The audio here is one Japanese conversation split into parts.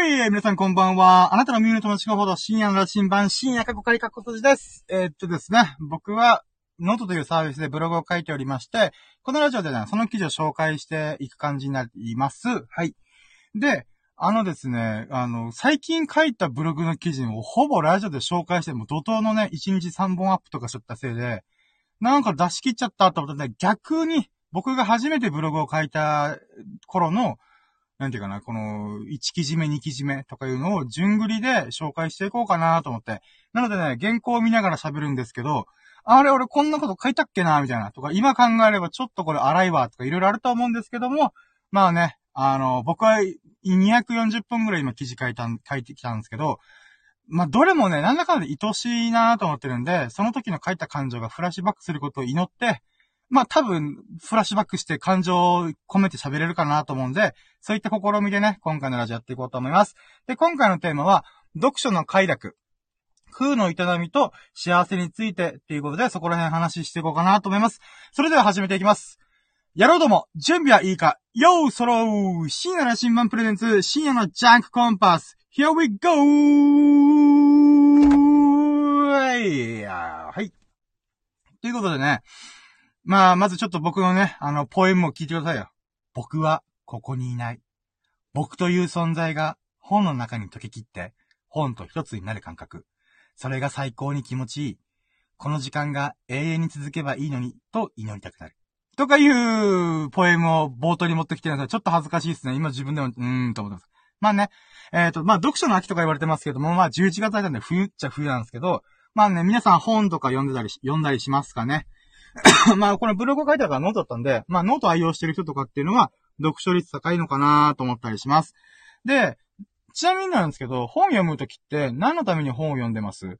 はい、皆さんこんばんは。あなたの耳の友達ほど深夜の羅針盤、深夜過去仮過去閉じです。えー、っとですね、僕は、ノートというサービスでブログを書いておりまして、このラジオでね、その記事を紹介していく感じになります。はい。で、あのですね、あの、最近書いたブログの記事をほぼラジオで紹介しても、怒涛のね、1日3本アップとかしちゃったせいで、なんか出し切っちゃったと思ったら、ね、逆に、僕が初めてブログを書いた頃の、なんていうかな、この、1記事目、2記事目とかいうのを順繰りで紹介していこうかなと思って。なのでね、原稿を見ながら喋るんですけど、あれ俺こんなこと書いたっけなみたいな。とか、今考えればちょっとこれ荒いわとかいろいろあると思うんですけども、まあね、あの、僕は240分ぐらい今記事書いた書いてきたんですけど、まあ、どれもね、なんだかんだ愛しいなと思ってるんで、その時の書いた感情がフラッシュバックすることを祈って、まあ多分、フラッシュバックして感情を込めて喋れるかなと思うんで、そういった試みでね、今回のラジオやっていこうと思います。で、今回のテーマは、読書の快楽。空の営みと幸せについてっていうことで、そこら辺話していこうかなと思います。それでは始めていきます。やろうども、準備はいいか？よーそろー深夜の新聞プレゼンツ、深夜のジャンクコンパス !Here we go! はい。ということでね、まあ、まずちょっと僕のね、あの、ポエムを聞いてくださいよ。僕は、ここにいない。僕という存在が、本の中に溶けきって、本と一つになる感覚。それが最高に気持ちいい。この時間が永遠に続けばいいのに、と祈りたくなる。とかいうポエムを冒頭に持ってきてるんですちょっと恥ずかしいですね。今自分でも、うーんと思ってます。まあね、えっ、ー、と、まあ読書の秋とか言われてますけども、まあ11月だったんで冬っちゃ冬なんですけど、まあね、皆さん本とか読んでたり、読んだりしますかね。まあ、このブログを書いてあるからノートだったんで、まあ、ノート愛用してる人とかっていうのは、読書率高いのかなと思ったりします。で、ちなみになんですけど、本読むときって何のために本を読んでます？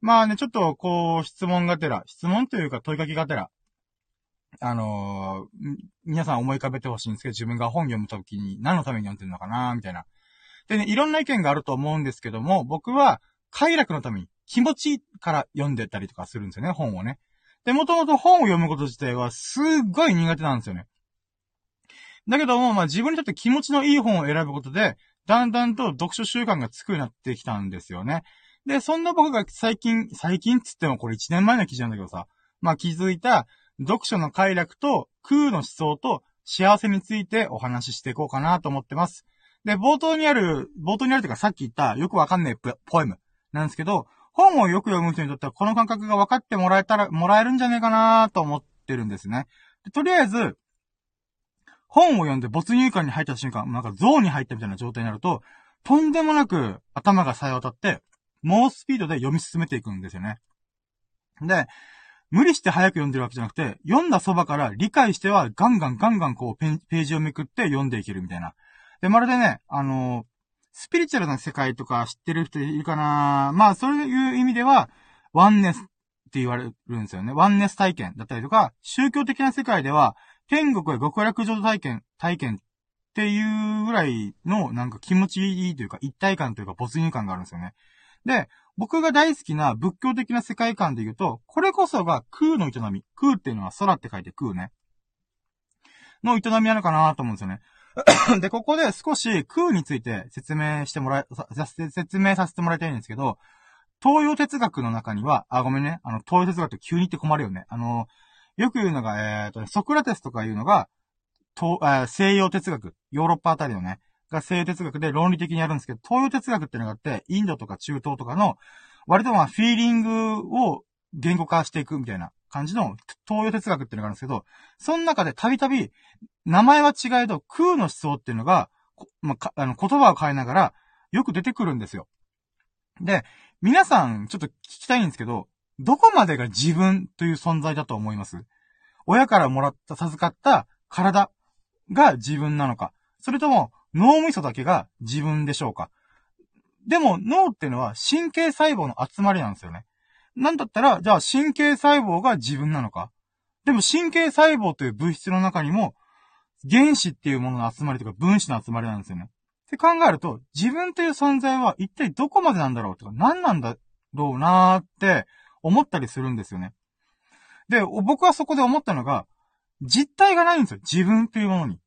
まあね、ちょっと、こう、質問がてら、質問というか問いかけがてら、あのー、皆さん思い浮かべてほしいんですけど、自分が本読むときに何のために読んでるのかなみたいな。でね、いろんな意見があると思うんですけども、僕は、快楽のために、気持ちいいから読んでたりとかするんですよね、本をね。で、もともと本を読むこと自体はすっごい苦手なんですよね。だけども、まあ自分にとって気持ちのいい本を選ぶことで、だんだんと読書習慣がつくようになってきたんですよね。で、そんな僕が最近、最近っつってもこれ1年前の記事なんだけどさ、まあ気づいた読書の快楽と空の思想と幸せについてお話ししていこうかなと思ってます。で、冒頭にある、冒頭にあるというかさっき言ったよくわかんないポエムなんですけど、本をよく読む人にとってはこの感覚が分かってもらえたら、もらえるんじゃねえかなと思ってるんですね。とりあえず、本を読んで没入感に入った瞬間、なんかゾーンに入ったみたいな状態になると、とんでもなく頭が冴え渡って、猛スピードで読み進めていくんですよね。で、無理して早く読んでるわけじゃなくて、読んだそばから理解してはガンガンガンガンこうページをめくって読んでいけるみたいな。で、まるでね、あの、スピリチュアルな世界とか知ってる人いるかな？まあ、そういう意味では、ワンネスって言われるんですよね。ワンネス体験だったりとか、宗教的な世界では、天国や極楽浄土体験、体験っていうぐらいの、なんか気持ちいいというか、一体感というか、没入感があるんですよね。で、僕が大好きな仏教的な世界観で言うと、これこそが空の営み。空っていうのは空って書いて空ね。の営みなのかなと思うんですよね。で、ここで少し空について説明してもらえ、説明させてもらいたいんですけど、東洋哲学の中には、あ、ごめんね。あの、東洋哲学って急に言って困るよね。あの、よく言うのが、えっ、ー、と、ソクラテスとか言うのが、と、え西洋哲学、ヨーロッパあたりのね、が西洋哲学で論理的にやるんですけど、東洋哲学ってのがあって、インドとか中東とかの、割とまあ、フィーリングを言語化していくみたいな感じの東洋哲学っていうのがあるんですけど、その中でたびたび名前は違えど、空の思想っていうのが、まあ、あの、言葉を変えながら、よく出てくるんですよ。で、皆さん、ちょっと聞きたいんですけど、どこまでが自分という存在だと思います？親からもらった、授かった体が自分なのかそれとも脳みそだけが自分でしょうか？でも脳っていうのは神経細胞の集まりなんですよね。なんだったら、じゃあ神経細胞が自分なのかでも神経細胞という物質の中にも原子っていうものの集まりとか分子の集まりなんですよね。って考えると、自分という存在は一体どこまでなんだろうとか、何なんだろうなーって思ったりするんですよね。で、僕はそこで思ったのが、実体がないんですよ。自分というものに。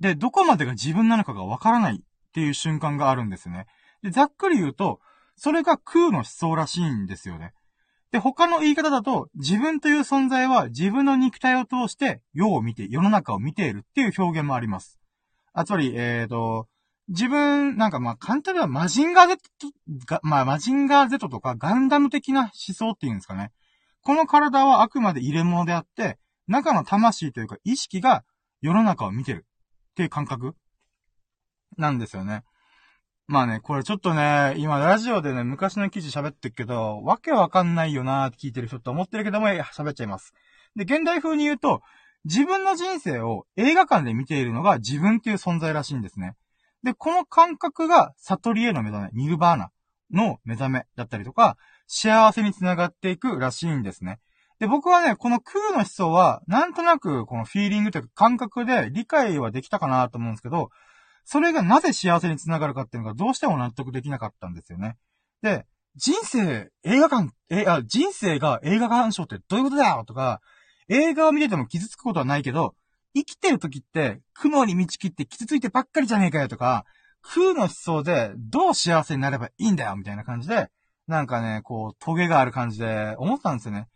で、どこまでが自分なのかがわからないっていう瞬間があるんですよね。で、ざっくり言うと、それが空の思想らしいんですよね。で、他の言い方だと、自分という存在は自分の肉体を通して世を見て、世の中を見ているっていう表現もあります。あ、つまり、えっ、ー、と、自分、なんかまあ簡単にはマジンガー Z、まあマジンガー Z とかガンダム的な思想っていうんですかね。この体はあくまで入れ物であって、中の魂というか意識が世の中を見てるっていう感覚なんですよね。まあね、これちょっとね、今ラジオでね、昔の記事喋ってるけど、わけわかんないよなーって聞いてる人って思ってるけども、喋っちゃいます。で、現代風に言うと、自分の人生を映画館で見ているのが自分っていう存在らしいんですね。で、この感覚が悟りへの目覚め、ニルバーナの目覚めだったりとか、幸せにつながっていくらしいんですね。で、僕はね、この空の思想は、なんとなく、このフィーリングというか感覚で理解はできたかなと思うんですけど、それがなぜ幸せにつながるかっていうのがどうしても納得できなかったんですよね。で、人生、映画館、え、あ、人生が映画鑑賞ってどういうことだよとか、映画を見てても傷つくことはないけど、生きてる時って、雲に道切って傷ついてばっかりじゃねえかよとか、空の思想でどう幸せになればいいんだよみたいな感じで、なんかね、こう、トゲがある感じで思ったんですよね。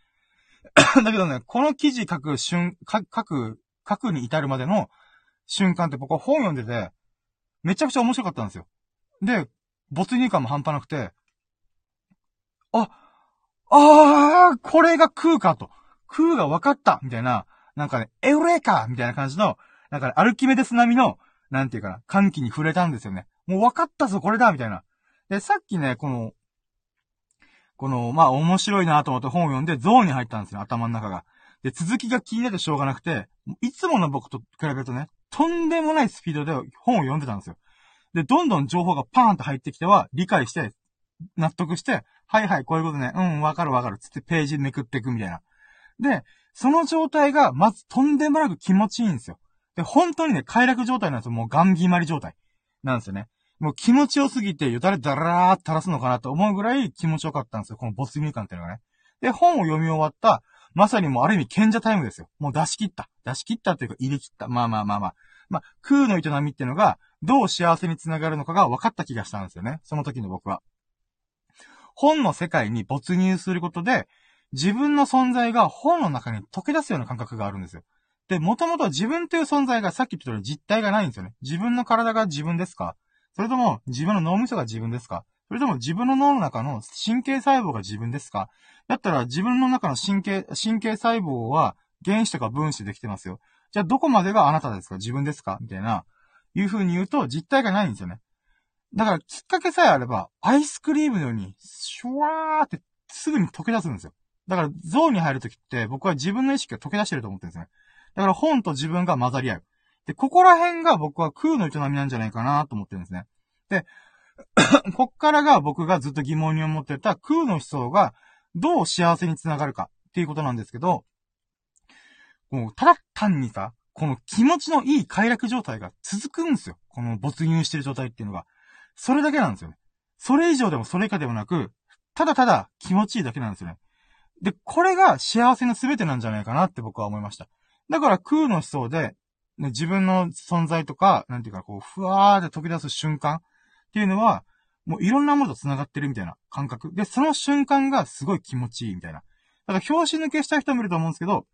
だけどね、この記事書く瞬、書く、書くに至るまでの瞬間って僕は本読んでて、めちゃくちゃ面白かったんですよ。で、没入感も半端なくて、あ、あー、これが空かと。空が分かったみたいな、なんかね、エウレカみたいな感じの、なんか、ね、アルキメデス並みの、なんていうかな、歓喜に触れたんですよね。もう分かったぞ、これだみたいな。で、さっきね、この、この、まあ、面白いなと思って本を読んでゾーンに入ったんですよ、頭の中が。で、続きが気になってしょうがなくて、いつもの僕と比べるとね、とんでもないスピードで本を読んでたんですよ。で、どんどん情報がパーンと入ってきては、理解して、納得して、はいはい、こういうことね、うん、わかるわかる、つってページめくっていくみたいな。で、その状態が、まずとんでもなく気持ちいいんですよ。で、本当にね、快楽状態なんですよ。もうガン決まり状態。なんですよね。もう気持ちよすぎて、よだれだらーって垂らすのかなと思うぐらい気持ちよかったんですよ。この没入感っていうのがね。で、本を読み終わった、まさにもうある意味賢者タイムですよ。もう出し切った。出し切ったっていうか入れ切った。まあまあまあまあ。まあ、空の営みってのが、どう幸せにつながるのかが分かった気がしたんですよね。その時の僕は。本の世界に没入することで、自分の存在が本の中に溶け出すような感覚があるんですよ。で、もともと自分という存在がさっき言ったように実体がないんですよね。自分の体が自分ですか？それとも自分の脳みそが自分ですか？それとも自分の脳の中の神経細胞が自分ですか？だったら自分の中の神経、神経細胞は原子とか分子できてますよ。じゃあどこまでがあなたですか？自分ですか？みたいな、いう風に言うと実体がないんですよね。だからきっかけさえあれば、アイスクリームのように、シュワーってすぐに溶け出すんですよ。だからゾーンに入るときって僕は自分の意識が溶け出してると思ってるんですね。だから本と自分が混ざり合う。で、ここら辺が僕は空の営みなんじゃないかなと思ってるんですね。で、こっからが僕がずっと疑問に思ってた空の思想がどう幸せにつながるかっていうことなんですけど、もう、ただ単にさ、この気持ちのいい快楽状態が続くんですよ。この没入してる状態っていうのが。それだけなんですよね。それ以上でもそれ以下でもなく、ただただ気持ちいいだけなんですよね。で、これが幸せの全てなんじゃないかなって僕は思いました。だから空の思想で、ね、自分の存在とか、なんていうか、こう、ふわーって飛び出す瞬間っていうのは、もういろんなものと繋がってるみたいな感覚。で、その瞬間がすごい気持ちいいみたいな。だから、表紙抜けした人もいると思うんですけど、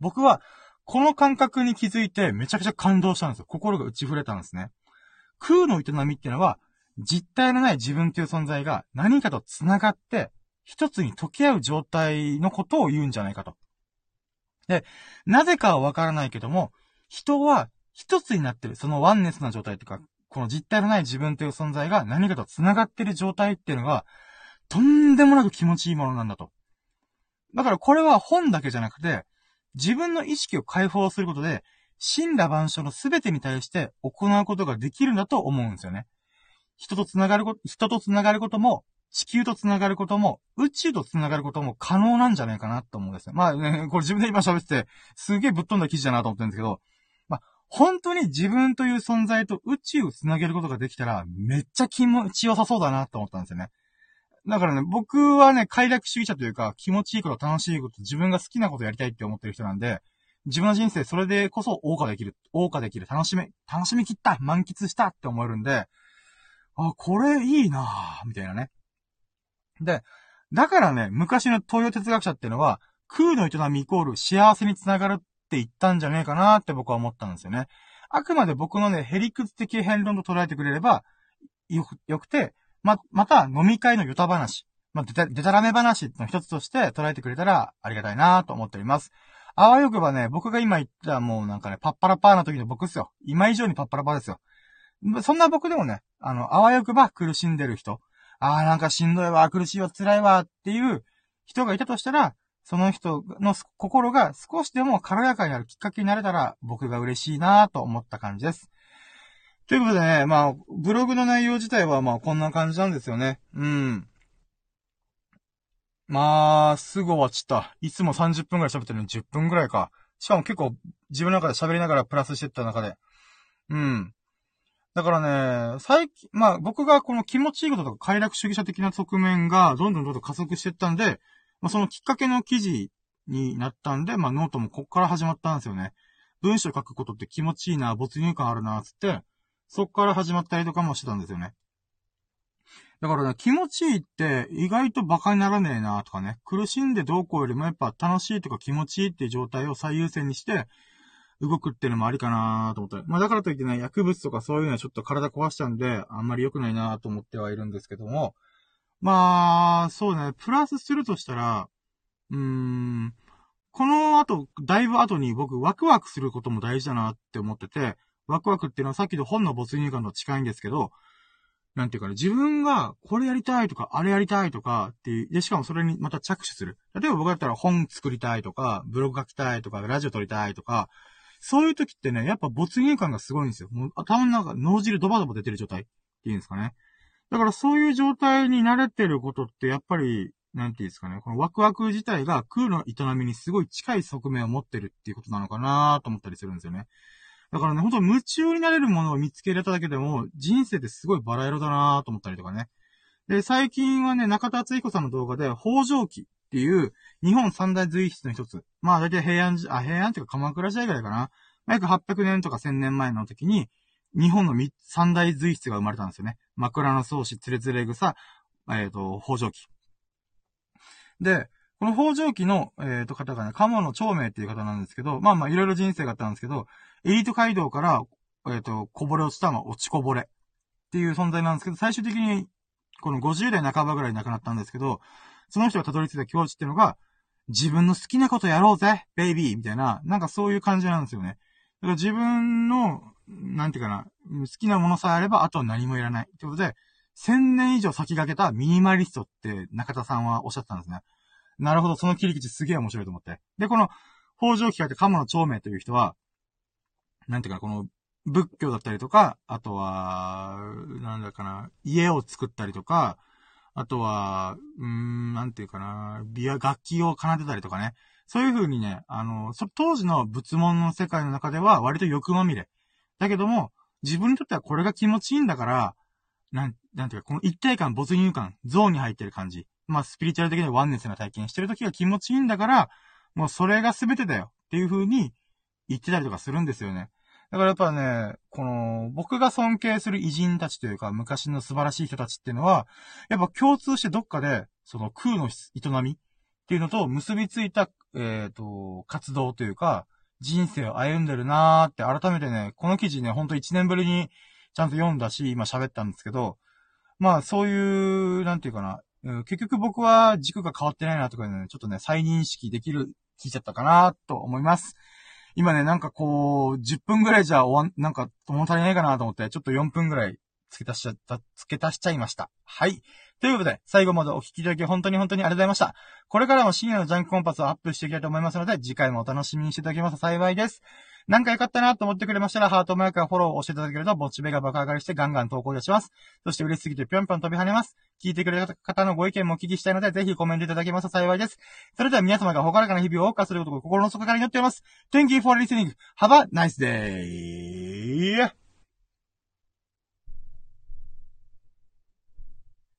僕は、この感覚に気づいてめちゃくちゃ感動したんですよ。心が打ち触れたんですね。空の営みっていうのは、実体のない自分という存在が何かと繋がって、一つに溶け合う状態のことを言うんじゃないかと。で、なぜかはわからないけども、人は一つになってる、そのワンネスな状態っていうか、この実体のない自分という存在が何かと繋がってる状態っていうのが、とんでもなく気持ちいいものなんだと。だからこれは本だけじゃなくて、自分の意識を解放することで、神羅万象の全てに対して行うことができるんだと思うんですよね。人と繋がること、人と繋がることも、地球と繋がることも、宇宙と繋がることも可能なんじゃないかなと思うんですよ。まあね、これ自分で今喋ってて、すげえぶっ飛んだ記事だなと思ってるんですけど、本当に自分という存在と宇宙を繋げることができたら、めっちゃ気持ちよさそうだなと思ったんですよね。だからね、僕はね、快楽主義者というか、気持ちいいこと、楽しいこと、自分が好きなことやりたいって思ってる人なんで、自分の人生それでこそ謳歌できる、謳歌できる、楽しめ、楽しみきった、満喫したって思えるんで、あ、これいいなぁ、みたいなね。で、だからね、昔の東洋哲学者っていうのは、空の営みイコール幸せにつながるっって言ったんじゃねえかなって僕は思ったんですよね。あくまで僕のね、ヘリクツ的変論と捉えてくれれば、よく、よくて、ま、また飲み会のヨタ話、まあ、でた、でたらめ話の一つとして捉えてくれたらありがたいなと思っております。あわよくばね、僕が今言ったもうなんかね、パッパラパーな時の僕ですよ。今以上にパッパラパーですよ。そんな僕でもね、あの、あわよくば苦しんでる人、ああ、なんかしんどいわ、苦しいわ、辛いわっていう人がいたとしたら、その人の心が少しでも軽やかになるきっかけになれたら、僕が嬉しいなと思った感じです。ということでね、まあ、ブログの内容自体はまあこんな感じなんですよね。うん。まあ、すぐ終わっちった。いつも30分くらい喋ってるのに10分くらいか。しかも結構自分の中で喋りながらプラスしてった中で。うん。だからね、最近、まあ僕がこの気持ちいいこととか快楽主義者的な側面がどんどんどんどん加速してったんで、まあそのきっかけの記事になったんで、まあノートもこっから始まったんですよね。文章書くことって気持ちいいな、没入感あるな、つって、そっから始まったりとかもしてたんですよね。だからね、気持ちいいって意外と馬鹿にならねえなとかね、苦しんでどうこうよりもやっぱ楽しいとか気持ちいいっていう状態を最優先にして、動くっていうのもありかなと思って。まあだからといってね、薬物とかそういうのはちょっと体壊しちゃうんで、あんまり良くないなと思ってはいるんですけども、まあ、そうね、プラスするとしたら、うーん、この後、だいぶ後に僕ワクワクすることも大事だなって思ってて、ワクワクっていうのはさっきの本の没入感と近いんですけど、なんていうかね、自分がこれやりたいとか、あれやりたいとかっていう、で、しかもそれにまた着手する。例えば僕だったら本作りたいとか、ブログ書きたいとか、ラジオ撮りたいとか、そういう時ってね、やっぱ没入感がすごいんですよ。もう頭の中、脳汁ドバドバ出てる状態っていうんですかね。だからそういう状態に慣れてることってやっぱり、なんていうんですかね、このワクワク自体が空の営みにすごい近い側面を持ってるっていうことなのかなと思ったりするんですよね。だからね、ほんと夢中になれるものを見つけれただけでも、人生ってすごいバラ色だなと思ったりとかね。で、最近はね、中田敦彦さんの動画で、北条記っていう、日本三大随筆の一つ。まあ、だいたい平安、あ、平安っていうか鎌倉時代ぐらいかな。約800年とか1000年前の時に、日本の三大随筆が生まれたんですよね。枕草子、つれつれ草、えっ、ー、と、北条記。で、この北条記の、えっ、ー、と、方がね、鴨の長明っていう方なんですけど、まあまあ、いろいろ人生があったんですけど、エリート街道から、えっ、ー、と、こぼれ落ちた、まあ、落ちこぼれっていう存在なんですけど、最終的に、この50代半ばぐらいに亡くなったんですけど、その人がたどり着いた境地っていうのが、自分の好きなことやろうぜ、ベイビーみたいな、なんかそういう感じなんですよね。だから自分の、なんていうかな、好きなものさえあれば、あとは何もいらない。ってことで、1000年以上先駆けたミニマリストって中田さんはおっしゃってたんですね。なるほど、その切り口すげえ面白いと思って。で、この、北条機械って鴨の長命という人は、なんていうか、この、仏教だったりとか、あとは、なんだかな、家を作ったりとか、あとは、うーん、なんていうかな、ビア、楽器を奏でたりとかね。そういう風にね、あの、そ、当時の仏門の世界の中では割と欲まみれ。だけども、自分にとってはこれが気持ちいいんだから、なん、なんていうか、この一体感、没入感、ゾーンに入ってる感じ。まあ、スピリチュアル的にワンネスな体験してる時が気持ちいいんだから、もうそれが全てだよっていう風に言ってたりとかするんですよね。だからやっぱね、この、僕が尊敬する偉人たちというか、昔の素晴らしい人たちっていうのは、やっぱ共通してどっかで、その空の営みっていうのと結びついた、えっ、ー、と、活動というか、人生を歩んでるなーって改めてね、この記事ね、ほんと1年ぶりにちゃんと読んだし、今喋ったんですけど、まあそういう、なんていうかな、結局僕は軸が変わってないなとかね、ちょっとね、再認識できる、聞いちゃったかなと思います。今ね、なんかこう、10分ぐらいじゃ終わん、なんか物足りないかなと思って、ちょっと4分ぐらい付け足しちゃった、付け足しちゃいました。はい。ということで、最後までお聞きいただき本当に本当にありがとうございました。これからも深夜のジャンクコンパスをアップしていきたいと思いますので、次回もお楽しみにしていただけますと幸いです。なんか良かったなと思ってくれましたら、ハートマークやフォローを押していただけると、モチベが爆上がりしてガンガン投稿いたします。そして嬉しすぎてぴょんぴょん飛び跳ねます。聞いてくれた方のご意見もお聞きしたいので、ぜひコメントいただけますと幸いです。それでは皆様がほからかな日々を謳歌することを心の底から祈っております。Thank you for listening. Have a nice day!